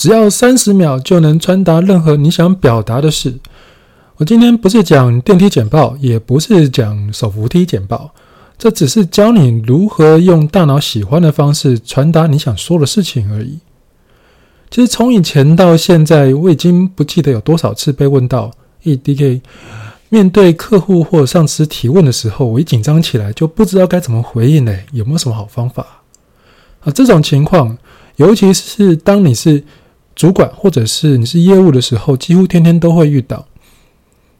只要三十秒就能传达任何你想表达的事。我今天不是讲电梯简报，也不是讲手扶梯简报，这只是教你如何用大脑喜欢的方式传达你想说的事情而已。其实从以前到现在，我已经不记得有多少次被问到 EDK 面对客户或上司提问的时候，我一紧张起来就不知道该怎么回应呢？有没有什么好方法啊？这种情况，尤其是当你是主管或者是你是业务的时候，几乎天天都会遇到。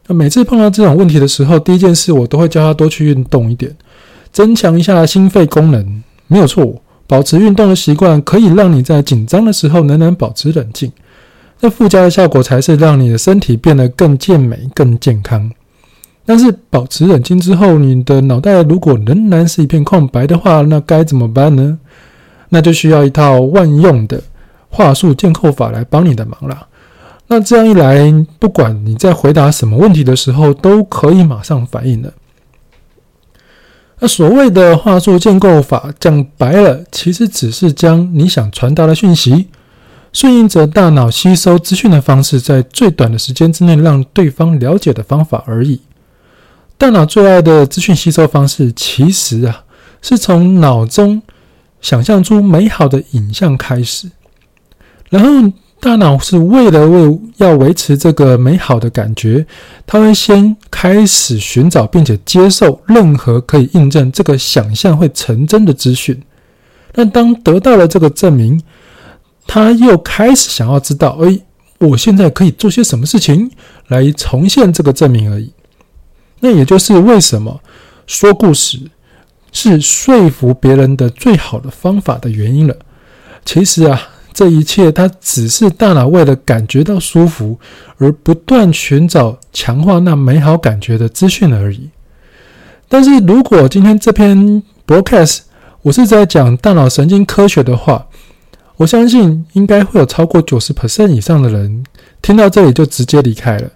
那每次碰到这种问题的时候，第一件事我都会叫他多去运动一点，增强一下心肺功能。没有错，保持运动的习惯可以让你在紧张的时候仍然保持冷静。那附加的效果才是让你的身体变得更健美、更健康。但是保持冷静之后，你的脑袋如果仍然是一片空白的话，那该怎么办呢？那就需要一套万用的。话术建构法来帮你的忙啦。那这样一来，不管你在回答什么问题的时候，都可以马上反应了。那所谓的话术建构法，讲白了，其实只是将你想传达的讯息，顺应着大脑吸收资讯的方式，在最短的时间之内让对方了解的方法而已。大脑最爱的资讯吸收方式，其实啊，是从脑中想象出美好的影像开始。然后，大脑是为了为要维持这个美好的感觉，它会先开始寻找并且接受任何可以印证这个想象会成真的资讯。但当得到了这个证明，他又开始想要知道：哎，我现在可以做些什么事情来重现这个证明而已。那也就是为什么说故事是说服别人的最好的方法的原因了。其实啊。这一切，它只是大脑为了感觉到舒服而不断寻找强化那美好感觉的资讯而已。但是如果今天这篇 broadcast 我是在讲大脑神经科学的话，我相信应该会有超过九十 percent 以上的人听到这里就直接离开了。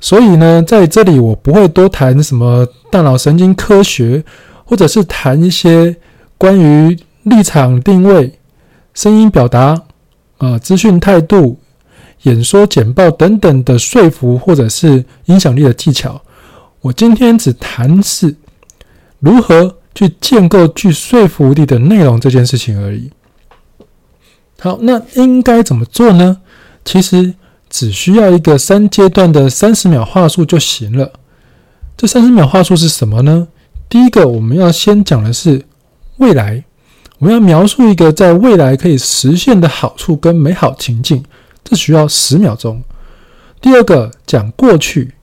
所以呢，在这里我不会多谈什么大脑神经科学，或者是谈一些关于立场定位。声音表达，啊、资讯态度、演说简报等等的说服或者是影响力的技巧，我今天只谈是如何去建构具说服力的内容这件事情而已。好，那应该怎么做呢？其实只需要一个三阶段的三十秒话术就行了。这三十秒话术是什么呢？第一个，我们要先讲的是未来。我们要描述一个在未来可以实现的好处跟美好情境，这需要十秒钟。第二个讲过去，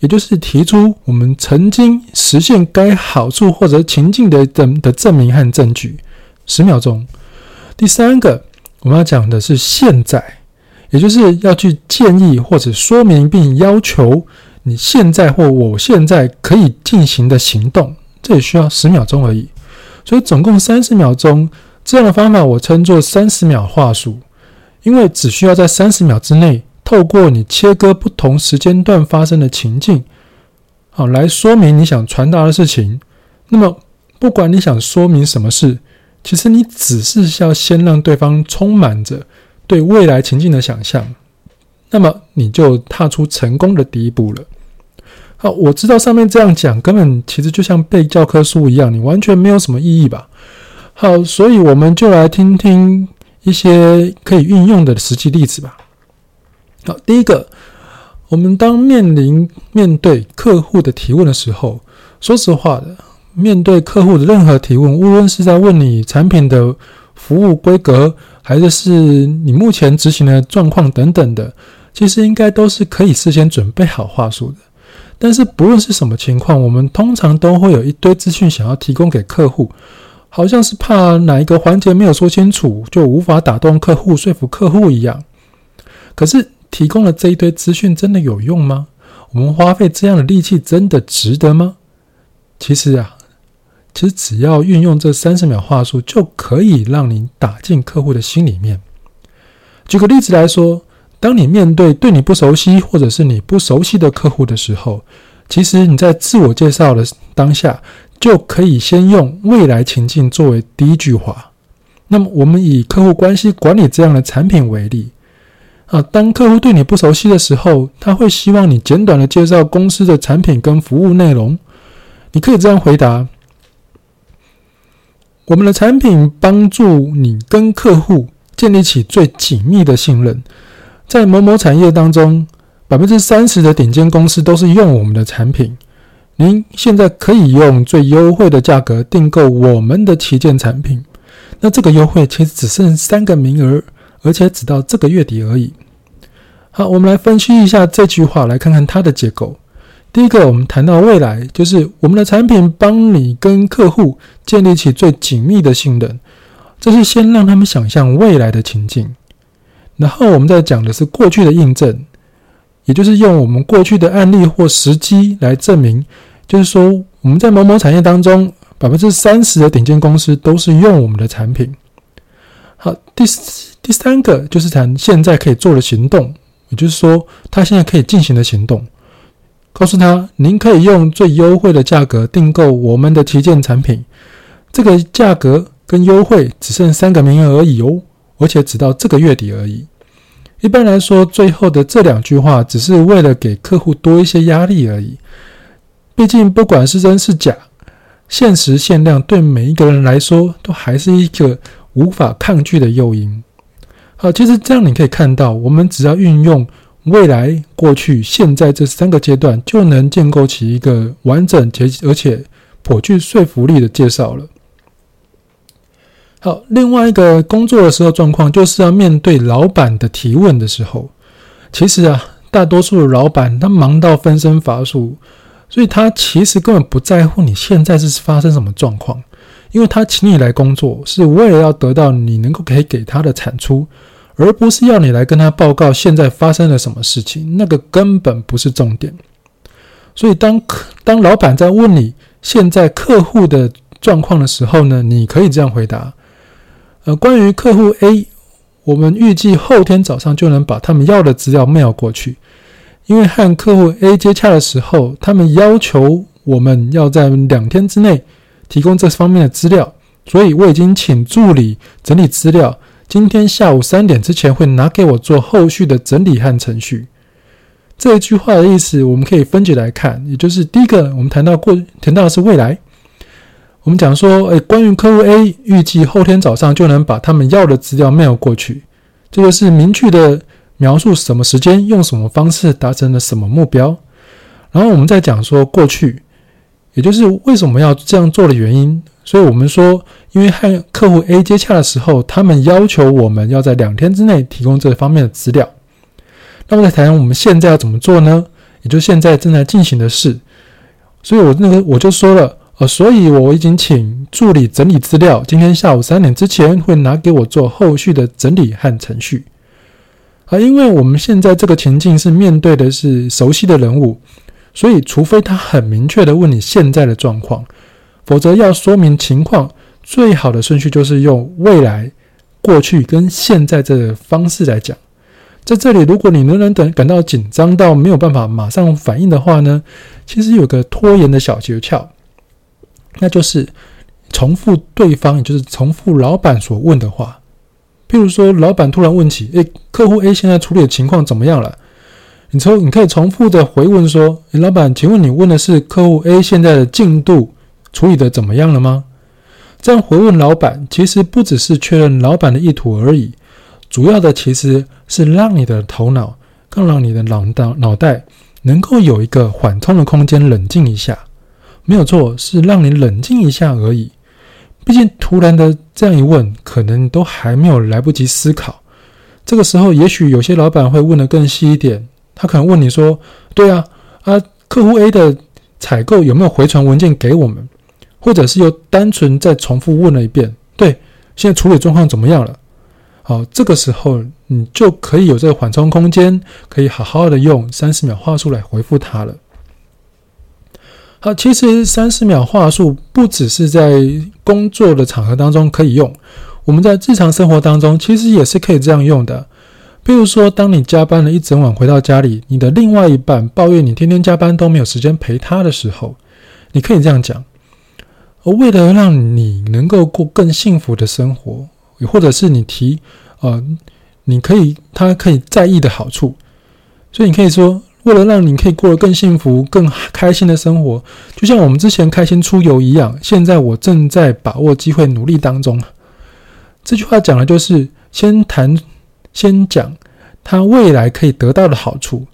也就是提出我们曾经实现该好处或者情境的证的证明和证据，十秒钟。第三个我们要讲的是现在，也就是要去建议或者说明并要求你现在或我现在可以进行的行动，这也需要十秒钟而已。所以总共三十秒钟，这样的方法我称作三十秒话术，因为只需要在三十秒之内，透过你切割不同时间段发生的情境，好，来说明你想传达的事情。那么不管你想说明什么事，其实你只是要先让对方充满着对未来情境的想象，那么你就踏出成功的第一步了。我知道上面这样讲，根本其实就像背教科书一样，你完全没有什么意义吧？好，所以我们就来听听一些可以运用的实际例子吧。好，第一个，我们当面临面对客户的提问的时候，说实话的，面对客户的任何提问，无论是在问你产品的服务规格，还是是你目前执行的状况等等的，其实应该都是可以事先准备好话术的。但是不论是什么情况，我们通常都会有一堆资讯想要提供给客户，好像是怕哪一个环节没有说清楚，就无法打动客户、说服客户一样。可是提供了这一堆资讯真的有用吗？我们花费这样的力气真的值得吗？其实啊，其实只要运用这三十秒话术，就可以让你打进客户的心里面。举个例子来说。当你面对对你不熟悉或者是你不熟悉的客户的时候，其实你在自我介绍的当下就可以先用未来情境作为第一句话。那么，我们以客户关系管理这样的产品为例，啊，当客户对你不熟悉的时候，他会希望你简短的介绍公司的产品跟服务内容。你可以这样回答：我们的产品帮助你跟客户建立起最紧密的信任。在某某产业当中，百分之三十的顶尖公司都是用我们的产品。您现在可以用最优惠的价格订购我们的旗舰产品。那这个优惠其实只剩三个名额。而且只到这个月底而已。好，我们来分析一下这句话，来看看它的结构。第一个，我们谈到未来，就是我们的产品帮你跟客户建立起最紧密的信任，这是先让他们想象未来的情境。然后我们再讲的是过去的印证，也就是用我们过去的案例或时机来证明，就是说我们在某某产业当中，百分之三十的顶尖公司都是用我们的产品。好，第。第三个就是谈现在可以做的行动，也就是说，他现在可以进行的行动。告诉他，您可以用最优惠的价格订购我们的旗舰产品，这个价格跟优惠只剩三个名额而已哦，而且只到这个月底而已。一般来说，最后的这两句话只是为了给客户多一些压力而已。毕竟，不管是真是假，限时限量对每一个人来说都还是一个无法抗拒的诱因。好，其实这样你可以看到，我们只要运用未来、过去、现在这三个阶段，就能建构起一个完整且而且颇具说服力的介绍了。好，另外一个工作的时候状况，就是要面对老板的提问的时候。其实啊，大多数的老板他忙到分身乏术，所以他其实根本不在乎你现在是发生什么状况。因为他请你来工作，是为了要得到你能够可以给他的产出，而不是要你来跟他报告现在发生了什么事情。那个根本不是重点。所以当客当老板在问你现在客户的状况的时候呢，你可以这样回答：呃，关于客户 A，我们预计后天早上就能把他们要的资料 mail 过去。因为和客户 A 接洽的时候，他们要求我们要在两天之内。提供这方面的资料，所以我已经请助理整理资料。今天下午三点之前会拿给我做后续的整理和程序。这一句话的意思，我们可以分解来看，也就是第一个，我们谈到过，谈到的是未来。我们讲说，诶，关于客户 A，预计后天早上就能把他们要的资料 mail 过去。这个是明确的描述什么时间，用什么方式达成了什么目标。然后我们再讲说过去。也就是为什么要这样做的原因，所以我们说，因为和客户 A 接洽的时候，他们要求我们要在两天之内提供这方面的资料。那么再谈我们现在要怎么做呢？也就现在正在进行的事。所以我那个我就说了，呃，所以我已经请助理整理资料，今天下午三点之前会拿给我做后续的整理和程序。啊，因为我们现在这个情境是面对的是熟悉的人物。所以，除非他很明确的问你现在的状况，否则要说明情况，最好的顺序就是用未来、过去跟现在这个方式来讲。在这里，如果你仍然等感到紧张到没有办法马上反应的话呢，其实有个拖延的小诀窍，那就是重复对方，也就是重复老板所问的话。譬如说，老板突然问起：“诶，客户 A 现在处理的情况怎么样了？”你从你可以重复的回问说：“诶，老板，请问你问的是客户 A 现在的进度处理的怎么样了吗？”这样回问老板，其实不只是确认老板的意图而已，主要的其实是让你的头脑，更让你的脑脑脑袋能够有一个缓冲的空间，冷静一下。没有错，是让你冷静一下而已。毕竟突然的这样一问，可能都还没有来不及思考。这个时候，也许有些老板会问的更细一点。他可能问你说：“对啊，啊，客户 A 的采购有没有回传文件给我们？或者是又单纯再重复问了一遍？对，现在处理状况怎么样了？好，这个时候你就可以有这个缓冲空间，可以好好的用三十秒话术来回复他了。好，其实三十秒话术不只是在工作的场合当中可以用，我们在日常生活当中其实也是可以这样用的。”比如说，当你加班了一整晚回到家里，你的另外一半抱怨你天天加班都没有时间陪他的时候，你可以这样讲：而为了让你能够过更幸福的生活，或者是你提，呃，你可以他可以在意的好处。所以你可以说，为了让你可以过得更幸福、更开心的生活，就像我们之前开心出游一样，现在我正在把握机会，努力当中。这句话讲的就是先谈，先讲他未来可以得到的好处。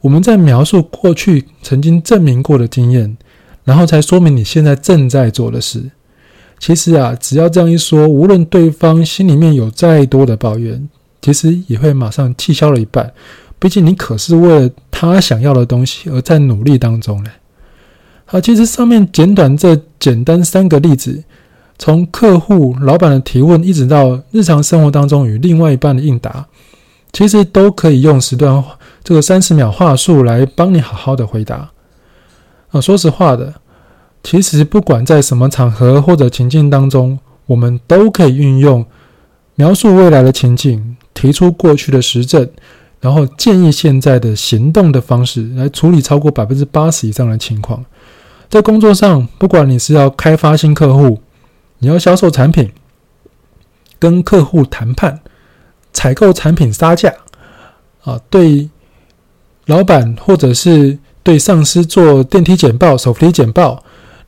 我们在描述过去曾经证明过的经验，然后才说明你现在正在做的事。其实啊，只要这样一说，无论对方心里面有再多的抱怨，其实也会马上气消了一半。毕竟你可是为了他想要的东西而在努力当中呢。好，其实上面简短这简单三个例子，从客户、老板的提问，一直到日常生活当中与另外一半的应答，其实都可以用时段这个三十秒话术来帮你好好的回答。啊，说实话的。其实，不管在什么场合或者情境当中，我们都可以运用描述未来的情境，提出过去的实证，然后建议现在的行动的方式来处理超过百分之八十以上的情况。在工作上，不管你是要开发新客户，你要销售产品，跟客户谈判，采购产品杀价，啊，对老板或者是对上司做电梯简报、手扶梯简报。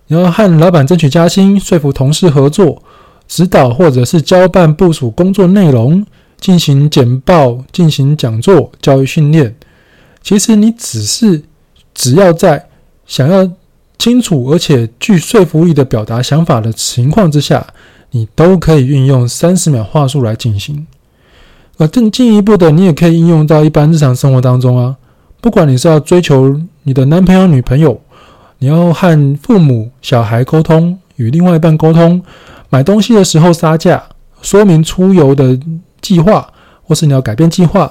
你要和老板争取加薪，说服同事合作，指导或者是交办部署工作内容，进行简报、进行讲座、教育训练。其实你只是只要在想要清楚而且具说服力的表达想法的情况之下，你都可以运用三十秒话术来进行。而更进一步的，你也可以应用到一般日常生活当中啊。不管你是要追求你的男朋友、女朋友。你要和父母、小孩沟通，与另外一半沟通，买东西的时候杀价，说明出游的计划，或是你要改变计划，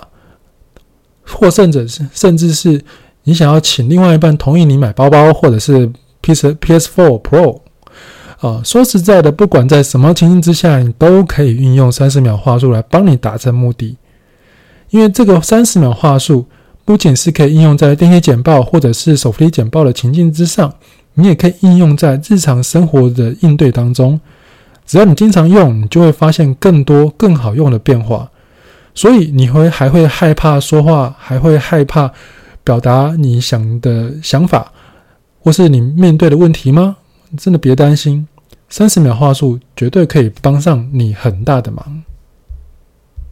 或甚者是甚至是你想要请另外一半同意你买包包，或者是 PS P S Four Pro 啊。说实在的，不管在什么情形之下，你都可以运用三十秒话术来帮你达成目的，因为这个三十秒话术。不仅是可以应用在电梯简报或者是手扶梯简报的情境之上，你也可以应用在日常生活的应对当中。只要你经常用，你就会发现更多更好用的变化。所以你会还会害怕说话，还会害怕表达你想的想法，或是你面对的问题吗？真的别担心，三十秒话术绝对可以帮上你很大的忙。